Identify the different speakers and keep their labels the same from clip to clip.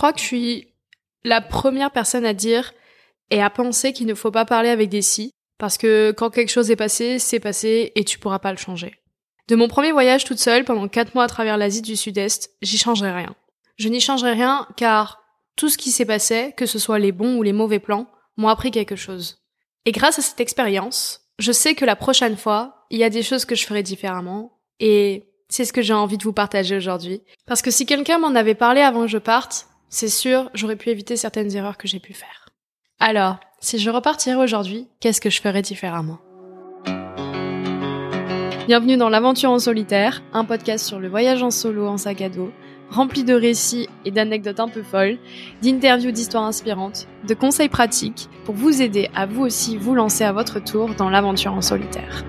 Speaker 1: crois que je suis la première personne à dire et à penser qu'il ne faut pas parler avec des si, parce que quand quelque chose est passé, c'est passé et tu pourras pas le changer. De mon premier voyage toute seule pendant 4 mois à travers l'Asie du Sud-Est, j'y changerai rien. Je n'y changerai rien car tout ce qui s'est passé, que ce soit les bons ou les mauvais plans, m'ont appris quelque chose. Et grâce à cette expérience, je sais que la prochaine fois, il y a des choses que je ferai différemment et c'est ce que j'ai envie de vous partager aujourd'hui. Parce que si quelqu'un m'en avait parlé avant que je parte, c'est sûr, j'aurais pu éviter certaines erreurs que j'ai pu faire. Alors, si je repartirais aujourd'hui, qu'est-ce que je ferais différemment? Bienvenue dans l'aventure en solitaire, un podcast sur le voyage en solo en sac à dos, rempli de récits et d'anecdotes un peu folles, d'interviews d'histoires inspirantes, de conseils pratiques pour vous aider à vous aussi vous lancer à votre tour dans l'aventure en solitaire.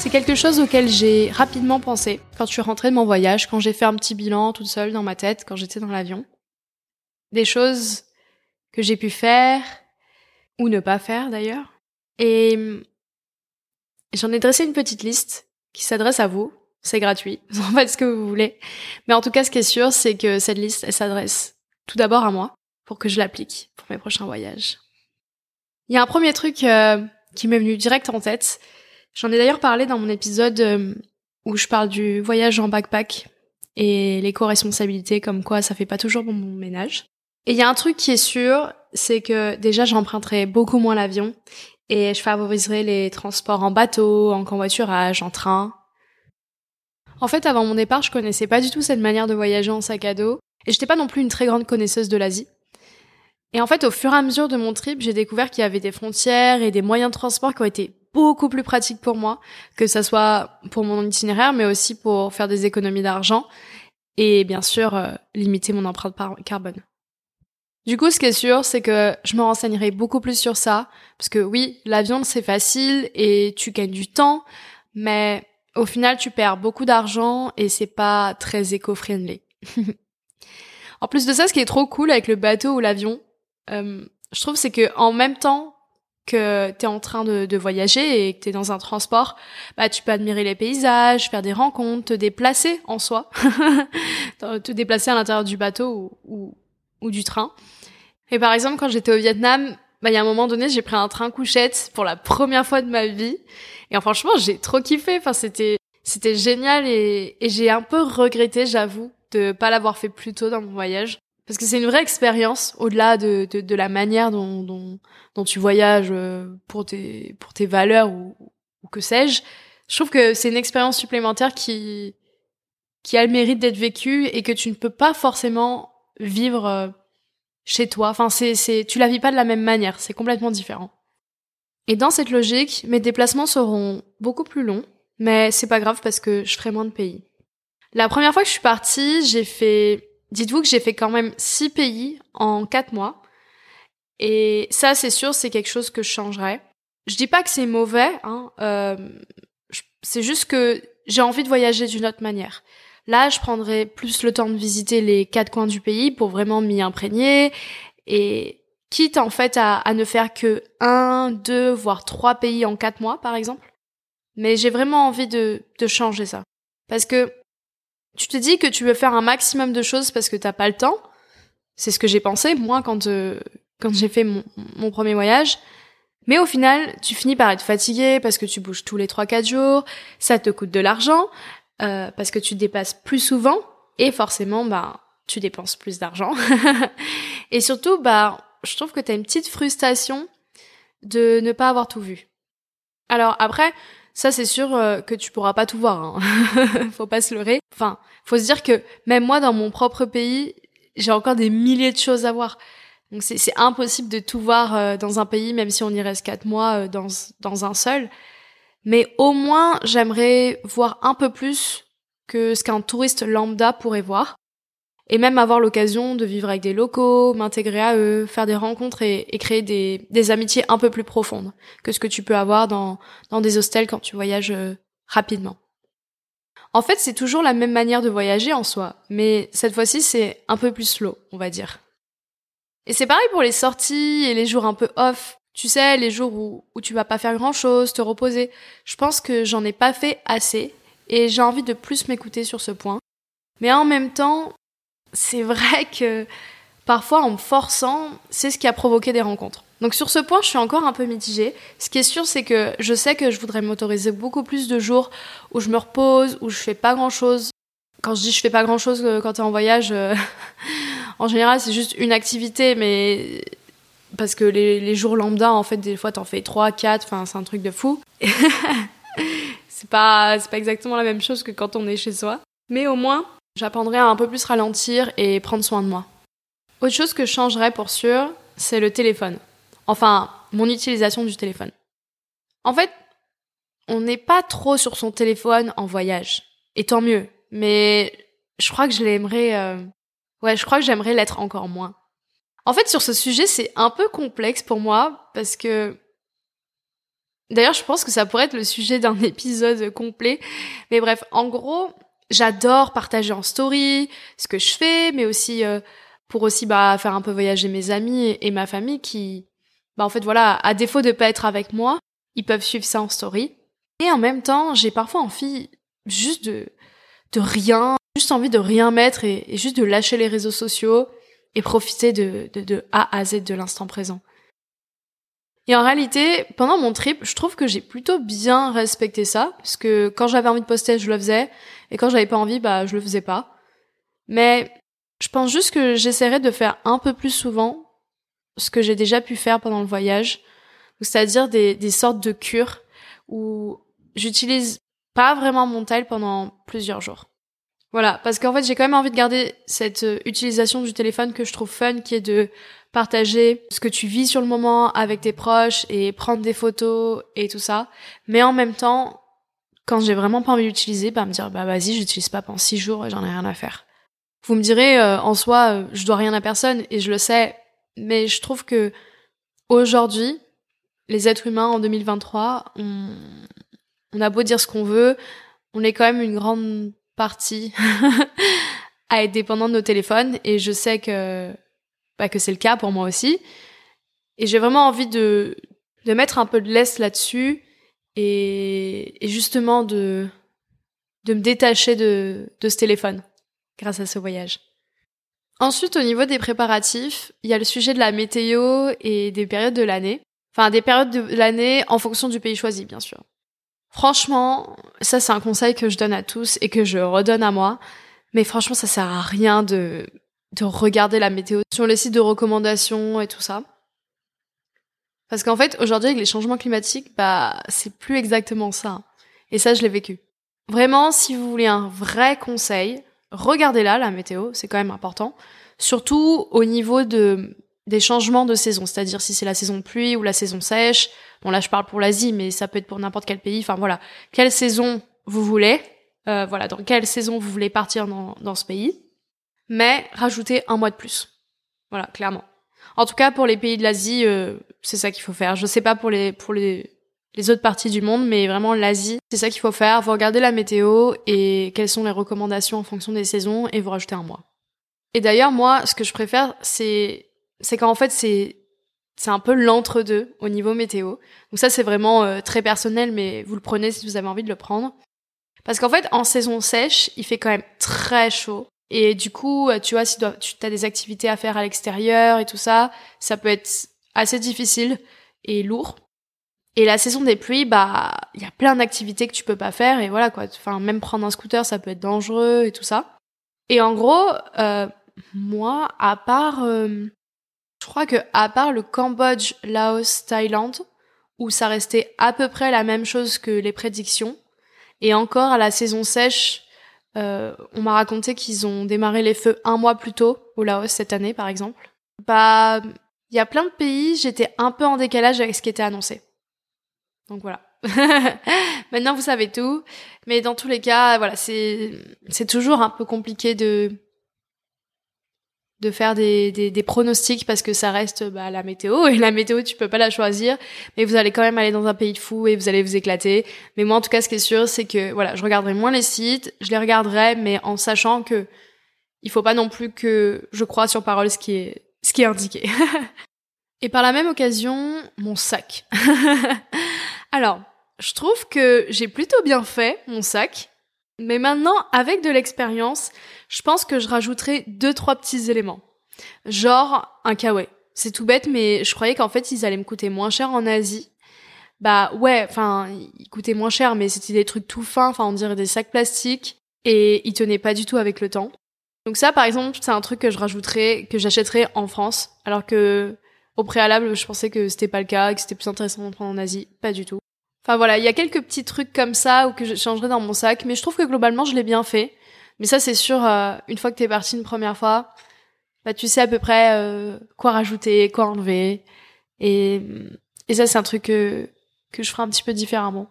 Speaker 1: C'est quelque chose auquel j'ai rapidement pensé quand je suis rentrée de mon voyage, quand j'ai fait un petit bilan toute seule dans ma tête, quand j'étais dans l'avion. Des choses que j'ai pu faire, ou ne pas faire d'ailleurs. Et j'en ai dressé une petite liste qui s'adresse à vous. C'est gratuit, vous en faites ce que vous voulez. Mais en tout cas, ce qui est sûr, c'est que cette liste, elle s'adresse tout d'abord à moi, pour que je l'applique pour mes prochains voyages. Il y a un premier truc euh, qui m'est venu direct en tête, J'en ai d'ailleurs parlé dans mon épisode euh, où je parle du voyage en backpack et l'éco-responsabilité, comme quoi ça fait pas toujours bon mon ménage. Et il y a un truc qui est sûr, c'est que déjà j'emprunterai beaucoup moins l'avion et je favoriserai les transports en bateau, en convoiturage, en train. En fait, avant mon départ, je connaissais pas du tout cette manière de voyager en sac à dos et j'étais pas non plus une très grande connaisseuse de l'Asie. Et en fait, au fur et à mesure de mon trip, j'ai découvert qu'il y avait des frontières et des moyens de transport qui ont été beaucoup plus pratique pour moi, que ça soit pour mon itinéraire, mais aussi pour faire des économies d'argent et bien sûr euh, limiter mon empreinte carbone. Du coup, ce qui est sûr, c'est que je me renseignerai beaucoup plus sur ça, parce que oui, l'avion c'est facile et tu gagnes du temps, mais au final tu perds beaucoup d'argent et c'est pas très éco-friendly. en plus de ça, ce qui est trop cool avec le bateau ou l'avion, euh, je trouve, c'est que en même temps que tu es en train de, voyager et que tu es dans un transport, bah tu peux admirer les paysages, faire des rencontres, te déplacer en soi, te déplacer à l'intérieur du bateau ou, ou, du train. Et par exemple, quand j'étais au Vietnam, bah il y a un moment donné, j'ai pris un train couchette pour la première fois de ma vie et franchement, j'ai trop kiffé. Enfin, c'était c'était génial et, et j'ai un peu regretté, j'avoue, de pas l'avoir fait plus tôt dans mon voyage. Parce que c'est une vraie expérience, au-delà de, de, la manière dont, dont, dont, tu voyages euh, pour tes, pour tes valeurs ou, ou que sais-je. Je trouve que c'est une expérience supplémentaire qui, qui a le mérite d'être vécue et que tu ne peux pas forcément vivre euh, chez toi. Enfin, c'est, c'est, tu la vis pas de la même manière, c'est complètement différent. Et dans cette logique, mes déplacements seront beaucoup plus longs, mais c'est pas grave parce que je ferai moins de pays. La première fois que je suis partie, j'ai fait Dites-vous que j'ai fait quand même six pays en quatre mois. Et ça, c'est sûr, c'est quelque chose que je changerais. Je dis pas que c'est mauvais, hein, euh, c'est juste que j'ai envie de voyager d'une autre manière. Là, je prendrais plus le temps de visiter les quatre coins du pays pour vraiment m'y imprégner et quitte en fait à, à, ne faire que un, deux, voire trois pays en quatre mois, par exemple. Mais j'ai vraiment envie de, de changer ça. Parce que tu te dis que tu veux faire un maximum de choses parce que t'as pas le temps. C'est ce que j'ai pensé, moi, quand, euh, quand j'ai fait mon, mon, premier voyage. Mais au final, tu finis par être fatigué parce que tu bouges tous les 3-4 jours, ça te coûte de l'argent, euh, parce que tu dépasses plus souvent, et forcément, bah, tu dépenses plus d'argent. et surtout, bah, je trouve que t'as une petite frustration de ne pas avoir tout vu. Alors après, ça c'est sûr euh, que tu pourras pas tout voir. Hein. faut pas se leurrer. Enfin, faut se dire que même moi dans mon propre pays, j'ai encore des milliers de choses à voir. Donc c'est impossible de tout voir euh, dans un pays, même si on y reste quatre mois euh, dans, dans un seul. Mais au moins, j'aimerais voir un peu plus que ce qu'un touriste lambda pourrait voir et même avoir l'occasion de vivre avec des locaux, m'intégrer à eux, faire des rencontres et, créer des, amitiés un peu plus profondes que ce que tu peux avoir dans, dans des hostels quand tu voyages euh, rapidement. En fait, c'est toujours la même manière de voyager en soi, mais cette fois-ci, c'est un peu plus slow, on va dire. Et c'est pareil pour les sorties et les jours un peu off. Tu sais, les jours où, où tu vas pas faire grand chose, te reposer. Je pense que j'en ai pas fait assez et j'ai envie de plus m'écouter sur ce point. Mais en même temps, c'est vrai que parfois en me forçant, c'est ce qui a provoqué des rencontres. Donc sur ce point, je suis encore un peu mitigée. Ce qui est sûr, c'est que je sais que je voudrais m'autoriser beaucoup plus de jours où je me repose, où je fais pas grand-chose. Quand je dis je fais pas grand-chose euh, quand t'es en voyage, euh, en général, c'est juste une activité, mais parce que les, jours lambda, en fait, des fois, t'en fais 3, 4, enfin, c'est un truc de fou. c'est pas, pas exactement la même chose que quand on est chez soi. Mais au moins, j'apprendrai à un peu plus ralentir et prendre soin de moi. Autre chose que je changerais pour sûr, c'est le téléphone. Enfin, mon utilisation du téléphone. En fait, on n'est pas trop sur son téléphone en voyage. Et tant mieux. Mais je crois que je l'aimerais... Euh, ouais, je crois que j'aimerais l'être encore moins. En fait, sur ce sujet, c'est un peu complexe pour moi parce que D'ailleurs, je pense que ça pourrait être le sujet d'un épisode complet. Mais bref, en gros, j'adore partager en story ce que je fais, mais aussi euh, pour aussi bah, faire un peu voyager mes amis et, ma famille qui, bah, en fait, voilà, à défaut de pas être avec moi, ils peuvent suivre ça en story. Et en même temps, j'ai parfois envie juste de, de rien, juste envie de rien mettre et, et juste de lâcher les réseaux sociaux et profiter de, de, de A à Z de l'instant présent. Et en réalité, pendant mon trip, je trouve que j'ai plutôt bien respecté ça, parce que quand j'avais envie de poster, je le faisais, et quand j'avais pas envie, bah je le faisais pas. Mais je pense juste que j'essaierai de faire un peu plus souvent ce que j'ai déjà pu faire pendant le voyage, c'est-à-dire des, sortes de cures où j'utilise pas vraiment mon tel pendant plusieurs jours. Voilà, parce qu'en fait j'ai quand même envie de garder cette euh, utilisation du téléphone que je trouve fun, qui est de partager ce que tu vis sur le moment avec tes proches et prendre des photos et tout ça. Mais en même temps, quand j'ai vraiment pas envie d'utiliser, bah me dire bah vas-y, j'utilise pas pendant six jours et j'en ai rien à faire. Vous me direz euh, en soi, euh, je dois rien à personne et je le sais, mais je trouve que aujourd'hui, les êtres humains en 2023, on, on a beau dire ce qu'on veut, on est quand même une grande partie à être dépendant de nos téléphones et je sais que que c'est le cas pour moi aussi. Et j'ai vraiment envie de, de mettre un peu de laisse là-dessus et, et, justement de, de me détacher de, de ce téléphone grâce à ce voyage. Ensuite, au niveau des préparatifs, il y a le sujet de la météo et des périodes de l'année. Enfin, des périodes de l'année en fonction du pays choisi, bien sûr. Franchement, ça c'est un conseil que je donne à tous et que je redonne à moi. Mais franchement, ça sert à rien de de regarder la météo sur les sites de recommandations et tout ça. Parce qu'en fait, aujourd'hui, avec les changements climatiques, bah, c'est plus exactement ça. Et ça, je l'ai vécu. Vraiment, si vous voulez un vrai conseil, regardez là la météo, c'est quand même important. Surtout au niveau de, des changements de saison, c'est-à-dire si c'est la saison de pluie ou la saison sèche. Bon, là, je parle pour l'Asie, mais ça peut être pour n'importe quel pays. Enfin, voilà. Quelle saison vous voulez? Euh, voilà, dans quelle saison vous voulez partir dans, dans ce pays mais rajouter un mois de plus. Voilà, clairement. En tout cas, pour les pays de l'Asie, euh, c'est ça qu'il faut faire. Je sais pas pour les pour les les autres parties du monde, mais vraiment l'Asie, c'est ça qu'il faut faire. Vous regardez la météo et quelles sont les recommandations en fonction des saisons et vous rajoutez un mois. Et d'ailleurs, moi, ce que je préfère, c'est c'est qu'en fait c'est c'est un peu l'entre-deux au niveau météo. Donc ça, c'est vraiment euh, très personnel, mais vous le prenez si vous avez envie de le prendre. Parce qu'en fait, en saison sèche, il fait quand même très chaud. Et du coup, euh, tu vois, si tu as des activités à faire à l'extérieur et tout ça, ça peut être assez difficile et lourd. Et la saison des pluies, bah, il y a plein d'activités que tu peux pas faire et voilà quoi. Enfin, même prendre un scooter, ça peut être dangereux et tout ça. Et en gros, euh, moi, à part, euh, je crois que à part le Cambodge, Laos, Thaïlande, où ça restait à peu près la même chose que les prédictions, et encore à la saison sèche, euh, on m'a raconté qu'ils ont démarré les feux un mois plus tôt au Laos cette année, par exemple. Bah, il y a plein de pays, j'étais un peu en décalage avec ce qui était annoncé. Donc voilà. Maintenant, vous savez tout. Mais dans tous les cas, voilà, c'est, c'est toujours un peu compliqué de, de faire des, des, des, pronostics parce que ça reste bah, la météo. Et la météo tu peux pas la choisir. Mais vous allez quand même aller dans un pays de fou et vous allez vous éclater. Mais moi en tout cas ce qui est sûr c'est que voilà je regarderai moins les sites je les regarderai mais en sachant que il faut pas non plus que je crois sur parole ce qui est ce qui est indiqué. Et par la même occasion mon sac. Alors je trouve que j'ai plutôt bien fait mon sac Mais maintenant, avec de l'expérience, je pense que je rajouterai deux, trois petits éléments. Genre un kawaii. C'est tout bête, mais je croyais qu'en fait, ils allaient me coûter moins cher en Asie. Bah ouais, enfin, ils coûtaient moins cher, mais c'était des trucs tout fins, enfin, on dirait des sacs plastiques, et ils tenaient pas du tout avec le temps. Donc ça, par exemple, c'est un truc que je rajouterais, que j'achèterais en France, alors que au préalable, je pensais que c'était pas le cas, que c'était plus intéressant d'en prendre en Asie. Pas du tout. Enfin voilà, il y a quelques petits trucs comme ça ou que je changerais dans mon sac, mais je trouve que globalement, je l'ai bien fait. Mais ça, c'est sûr, euh, une fois que t'es parti une première fois, bah tu sais à peu près euh, quoi rajouter, quoi enlever. Et, et ça, c'est un truc que, que je ferai un petit peu différemment.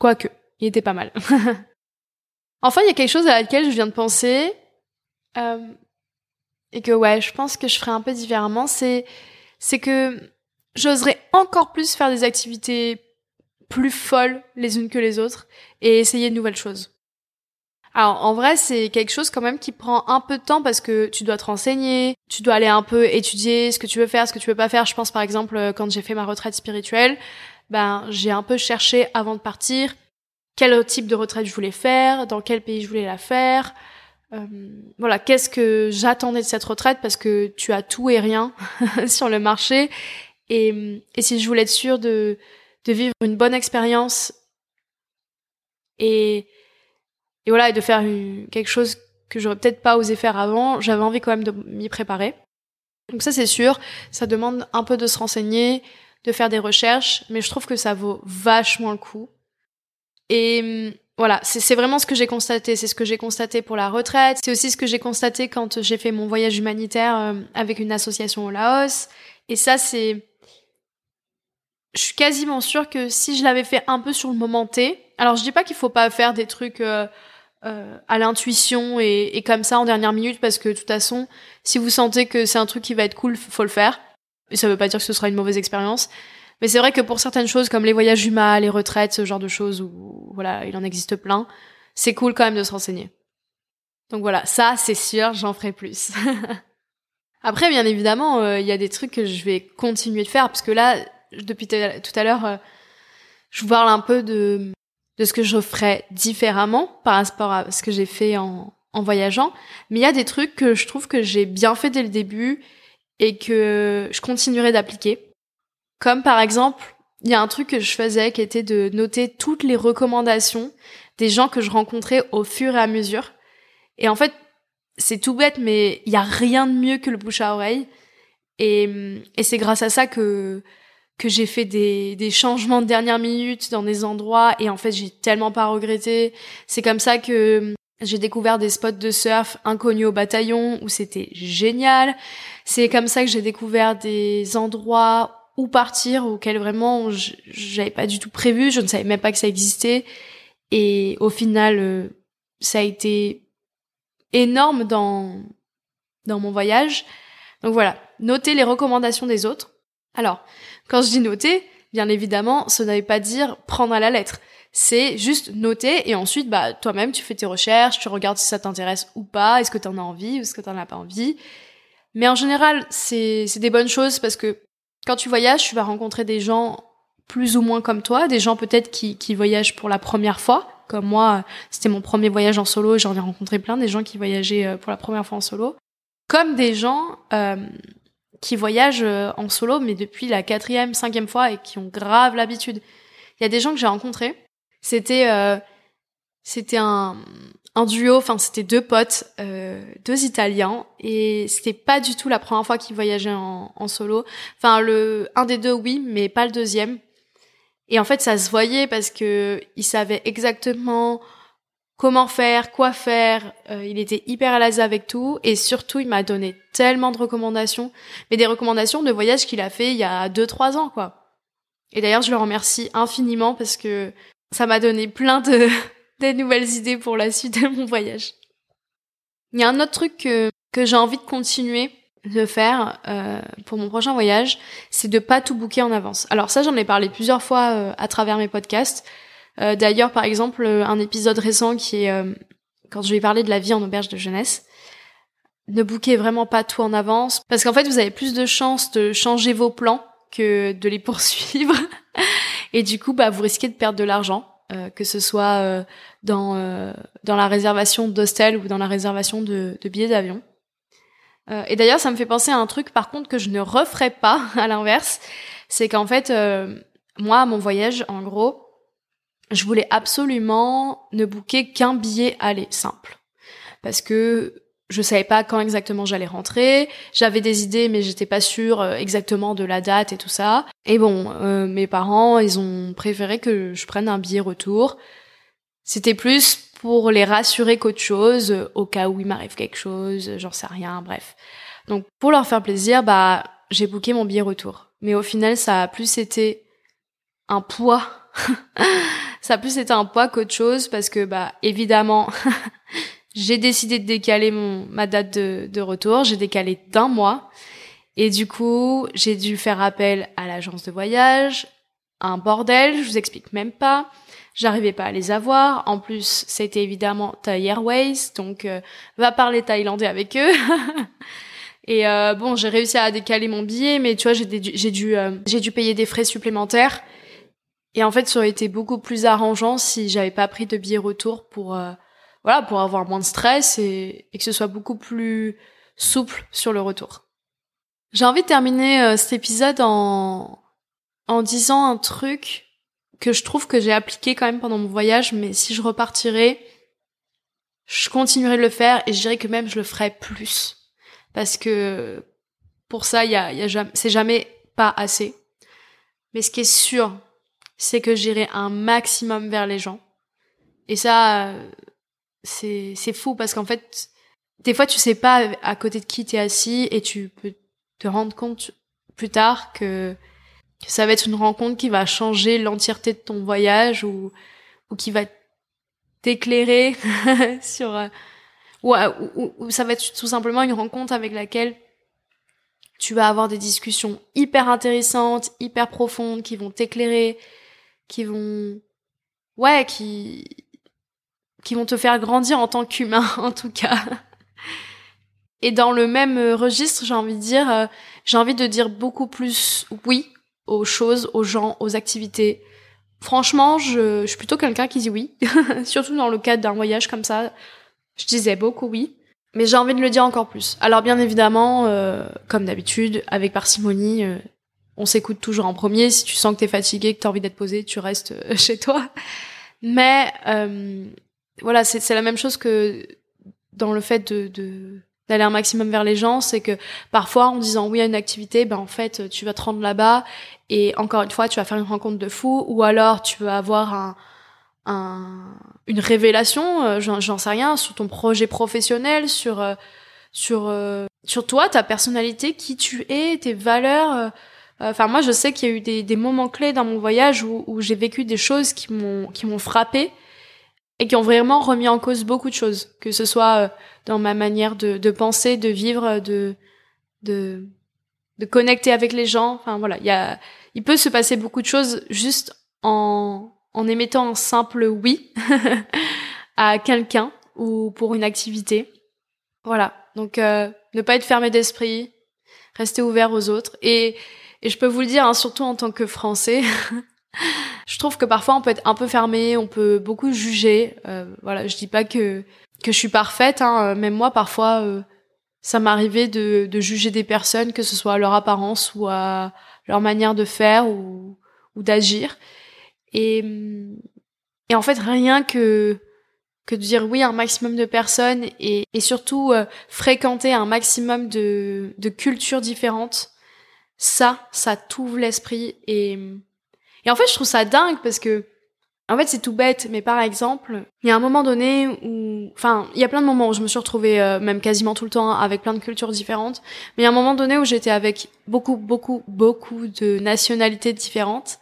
Speaker 1: Quoique, il était pas mal. enfin, il y a quelque chose à laquelle je viens de penser. Euh, et que ouais, je pense que je ferai un peu différemment, c'est c'est que j'oserais encore plus faire des activités plus folles les unes que les autres et essayer de nouvelles choses. Alors en vrai c'est quelque chose quand même qui prend un peu de temps parce que tu dois te renseigner, tu dois aller un peu étudier ce que tu veux faire, ce que tu veux pas faire. Je pense par exemple euh, quand j'ai fait ma retraite spirituelle, ben j'ai un peu cherché avant de partir quel type de retraite je voulais faire, dans quel pays je voulais la faire, euh, voilà, qu'est-ce que j'attendais de cette retraite parce que tu as tout et rien sur le marché. Et, et, si je voulais être sûre de, de vivre une bonne expérience et, et voilà, et de faire quelque chose que j'aurais peut-être pas osé faire avant, j'avais envie quand même de m'y préparer. Donc ça c'est sûr, ça demande un peu de se renseigner, de faire des recherches, mais je trouve que ça vaut vachement le coup. Et voilà, c'est vraiment ce que j'ai constaté. C'est ce que j'ai constaté pour la retraite. C'est aussi ce que j'ai constaté quand j'ai fait mon voyage humanitaire euh, avec une association au Laos. Et ça, c'est... Je suis quasiment sûre que si je l'avais fait un peu sur le moment T, alors je dis pas qu'il faut pas faire des trucs euh, euh, à l'intuition et, et, comme ça en dernière minute, parce que de toute façon, si vous sentez que c'est un truc qui va être cool, faut le faire. Et ça veut pas dire que ce sera une mauvaise expérience. Mais c'est vrai que pour certaines choses comme les voyages humains, les retraites, ce genre de choses où voilà, il en existe plein, c'est cool quand même de se renseigner. Donc voilà, ça c'est sûr, j'en ferai plus. Après, bien évidemment, euh, il y a des trucs que je vais continuer de faire parce que là, depuis tout à l'heure, euh, je vous parle un peu de de ce que je ferais différemment par rapport à ce que j'ai fait en, en voyageant. Mais il y a des trucs que je trouve que j'ai bien fait dès le début et que je continuerai d'appliquer. Comme par exemple, il y a un truc que je faisais qui était de noter toutes les recommandations des gens que je rencontrais au fur et à mesure. Et en fait, c'est tout bête, mais il y a rien de mieux que le bouche à oreille. Et, et c'est grâce à ça que que j'ai fait des, des changements de dernière minute dans des endroits et en fait j'ai tellement pas regretté. C'est comme ça que j'ai découvert des spots de surf inconnus au bataillon où c'était génial. C'est comme ça que j'ai découvert des endroits où partir auquel vraiment j'avais pas du tout prévu, je ne savais même pas que ça existait et au final euh, ça a été énorme dans dans mon voyage. Donc voilà, noter les recommandations des autres. Alors, quand je dis noter, bien évidemment, ça n'avait pas dire prendre à la lettre. C'est juste noter et ensuite, bah, toi-même, tu fais tes recherches, tu regardes si ça t'intéresse ou pas, est-ce que t'en as envie ou est-ce que t'en as pas envie. Mais en général, c'est, des bonnes choses parce que quand tu voyages, tu vas rencontrer des gens plus ou moins comme toi, des gens peut-être qui, qui voyagent pour la première fois. Comme moi, c'était mon premier voyage en solo, j'en ai rencontré plein, des gens qui voyageaient euh, pour la première fois en solo. Comme des gens euh, qui voyagent euh, en solo, mais depuis la quatrième, cinquième fois et qui ont grave l'habitude. Il y a des gens que j'ai rencontrés, c'était euh, c'était un, un duo, enfin c'était deux potes, euh, deux Italiens, et c'était pas du tout la première fois qu'ils voyageaient en, en, solo. Enfin le un des deux oui, mais pas le deuxième. Et en fait ça se voyait parce que ils savaient exactement comment faire, quoi faire. Euh, il était hyper à l'aise avec tout et surtout il m'a donné tellement de recommandations, mais des recommandations de voyages qu'il a fait il y a deux trois ans quoi. Et d'ailleurs je le remercie infiniment parce que ça m'a donné plein de des nouvelles idées pour la suite de mon voyage. Il y a un autre truc que, que j'ai envie de continuer de faire euh, pour mon prochain voyage, c'est de pas tout booker en avance. Alors ça, j'en ai parlé plusieurs fois euh, à travers mes podcasts. Euh, D'ailleurs, par exemple, un épisode récent qui est euh, quand je vais parler de la vie en auberge de jeunesse. Ne bouquez vraiment pas tout en avance, parce qu'en fait, vous avez plus de chances de changer vos plans que de les poursuivre. Et du coup, bah, vous risquez de perdre de l'argent que ce soit dans dans la réservation d'hostel ou dans la réservation de, billets d'avion. et d'ailleurs, ça me fait penser à un truc, par contre, que je ne referai pas à l'inverse, c'est qu'en fait, moi, mon voyage, en gros, je voulais absolument ne booker qu'un billet aller simple, parce que je savais pas quand exactement j'allais rentrer. J'avais des idées, mais j'étais pas sûre euh, exactement de la date et tout ça. Et bon, euh, mes parents, ils ont préféré que je prenne un billet retour. C'était plus pour les rassurer qu'autre chose, au cas où il m'arrive quelque chose, j'en sais rien, bref. Donc pour leur faire plaisir, bah j'ai booké mon billet retour. Mais au final, ça a plus été un poids. ça a plus été un poids qu'autre chose parce que bah évidemment j'ai décidé de décaler mon, ma date de, de retour. J'ai décalé d'un mois. Et du coup, j'ai dû faire appel à l'agence de voyage. Un bordel, je vous explique même pas. J'arrivais pas à les avoir. En plus, c'était évidemment Thai Airways, donc euh, va parler thaïlandais avec eux. Et euh, bon, j'ai réussi à décaler mon billet, mais tu vois, j'ai dû, j'ai dû, euh, j'ai dû payer des frais supplémentaires. Et en fait, ça aurait été beaucoup plus arrangeant si j'avais pas pris de billet retour pour voilà, pour avoir moins de stress et, que ce soit beaucoup plus souple sur le retour. J'ai envie de terminer euh, cet épisode en, en disant un truc que je trouve que j'ai appliqué quand même pendant mon voyage, mais si je repartirais, je continuerai de le faire et je dirais que même je le ferais plus. Parce que pour ça, y a, y a c'est jamais pas assez. Mais ce qui est sûr, c'est que j'irai un maximum vers les gens. Et ça, c'est c'est fou parce qu'en fait des fois tu sais pas à côté de qui t'es assis et tu peux te rendre compte plus tard que, ça va être une rencontre qui va changer l'entièreté de ton voyage ou ou qui va t'éclairer sur euh, ou, ou, ça va être tout simplement une rencontre avec laquelle tu vas avoir des discussions hyper intéressantes, hyper profondes, qui vont t'éclairer, qui vont ouais, qui qui vont te faire grandir en tant qu'humain, en tout cas. Et dans le même euh, registre, j'ai envie de dire, euh, j'ai envie de dire beaucoup plus oui aux choses, aux gens, aux activités. Franchement, je, je suis plutôt quelqu'un qui dit oui, surtout dans le cadre d'un voyage comme ça. Je disais beaucoup oui, mais j'ai envie de le dire encore plus. Alors bien évidemment, euh, comme d'habitude, avec parcimonie, on s'écoute toujours en premier. Si tu sens que t'es fatigué, que t'as envie d'être posé, tu restes chez toi. Mais voilà, c'est la même chose que dans le fait de, d'aller un maximum vers les gens, c'est que parfois en disant oui à une activité, ben en fait tu vas te rendre là-bas et encore une fois tu vas faire une rencontre de fou ou alors tu vas avoir un, un une révélation, euh, j'en sais rien, sur ton projet professionnel, sur euh, sur euh, sur toi, ta personnalité, qui tu es, tes valeurs. Enfin moi je sais qu'il y a eu des, des moments clés dans mon voyage où, où j'ai vécu des choses qui m'ont qui m'ont frappé et qui ont vraiment remis en cause beaucoup de choses, que ce soit euh, dans ma manière de, de penser, de vivre, de, de, de connecter avec les gens. Enfin voilà, il y a, il peut se passer beaucoup de choses juste en, en émettant un simple oui à quelqu'un ou pour une activité. Voilà, donc euh, ne pas être fermé d'esprit, rester ouvert aux autres. Et, et je peux vous le dire, hein, surtout en tant que Français, je trouve que parfois on peut être un peu fermé, on peut beaucoup juger. Euh, voilà, je dis pas que que je suis parfaite, hein, même moi parfois euh, ça m'arrivait de, de juger des personnes, que ce soit à leur apparence ou à leur manière de faire ou, ou d'agir. Et, et en fait rien que que de dire oui à un maximum de personnes et, et surtout euh, fréquenter un maximum de, de cultures différentes, ça, ça t'ouvre l'esprit et et en fait, je trouve ça dingue parce que, en fait, c'est tout bête, mais par exemple, il y a un moment donné où, enfin, il y a plein de moments où je me suis retrouvée, euh, même quasiment tout le temps, avec plein de cultures différentes, mais il y a un moment donné où j'étais avec beaucoup, beaucoup, beaucoup de nationalités différentes.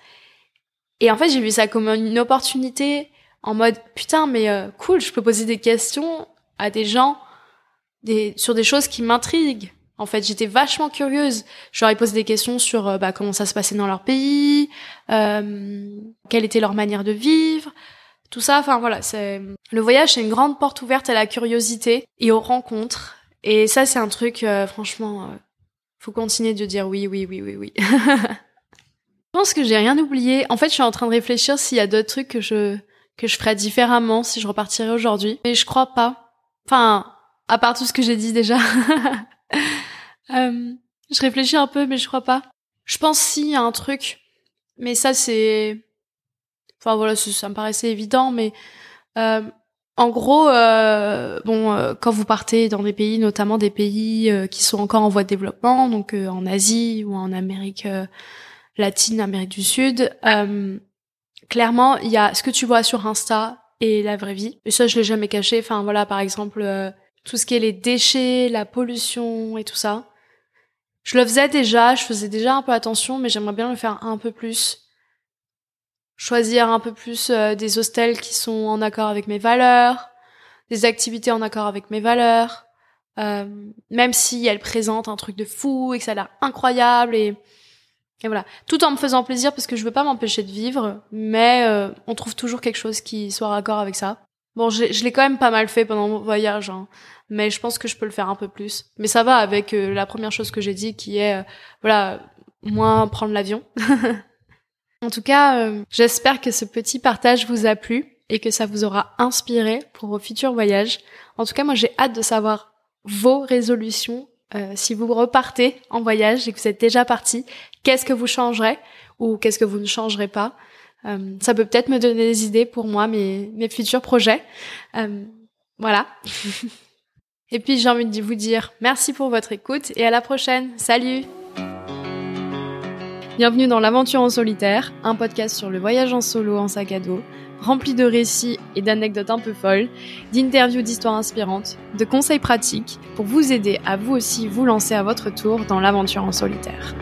Speaker 1: Et en fait, j'ai vu ça comme une opportunité en mode, putain, mais euh, cool, je peux poser des questions à des gens des, sur des choses qui m'intriguent. En fait, j'étais vachement curieuse. Je leur ai posé des questions sur euh, bah, comment ça se passait dans leur pays, euh, quelle était leur manière de vivre, tout ça. Enfin voilà, c'est le voyage, c'est une grande porte ouverte à la curiosité et aux rencontres. Et ça, c'est un truc, euh, franchement, euh, faut continuer de dire oui, oui, oui, oui, oui. je pense que j'ai rien oublié. En fait, je suis en train de réfléchir s'il y a d'autres trucs que je que je ferais différemment si je repartirais aujourd'hui. Mais je crois pas. Enfin, à part tout ce que j'ai dit déjà. euh, je réfléchis un peu, mais je crois pas. Je pense si a un truc, mais ça c'est, enfin voilà, ça, me paraissait évident, mais euh, en gros, euh, bon, euh, quand vous partez dans des pays, notamment des pays euh, qui sont encore en voie de développement, donc euh, en Asie ou en Amérique latine, Amérique du Sud, clairement, il y a ce que tu vois sur Insta et la vraie vie. Et ça, je l'ai jamais caché. Enfin voilà, par exemple, tout ce qui est les déchets, la pollution et tout ça. Je le faisais déjà, je faisais déjà un peu attention, mais j'aimerais bien le faire un peu plus. Choisir un peu plus euh, des hostels qui sont en accord avec mes valeurs, des activités en accord avec mes valeurs, euh, même si elles présentent un truc de fou et que ça a l'air incroyable et, voilà, tout en me faisant plaisir parce que je veux pas m'empêcher de vivre, mais euh, on trouve toujours quelque chose qui soit raccord avec ça. Bon, je, je l'ai quand même pas mal fait pendant mon voyage, hein mais je pense que je peux le faire un peu plus. Mais ça va avec euh, la première chose que j'ai dit qui est, euh, voilà, moins prendre l'avion. en tout cas, euh, j'espère que ce petit partage vous a plu et que ça vous aura inspiré pour vos futurs voyages. En tout cas, moi j'ai hâte de savoir vos résolutions. si vous repartez en voyage et que vous êtes déjà parti, qu'est-ce que vous changerez ou qu'est-ce que vous ne changerez pas? Ça peut peut-être me donner des idées pour moi, mes, mes futurs projets. voilà. Et puis j'ai envie de vous dire merci pour votre écoute et à la prochaine. Salut Bienvenue dans l'aventure en solitaire, un podcast sur le voyage en solo en sac à dos, rempli de récits et d'anecdotes un peu folles, d'interviews d'histoires inspirantes, de conseils pratiques pour vous aider à vous aussi vous lancer à votre tour dans l'aventure en solitaire.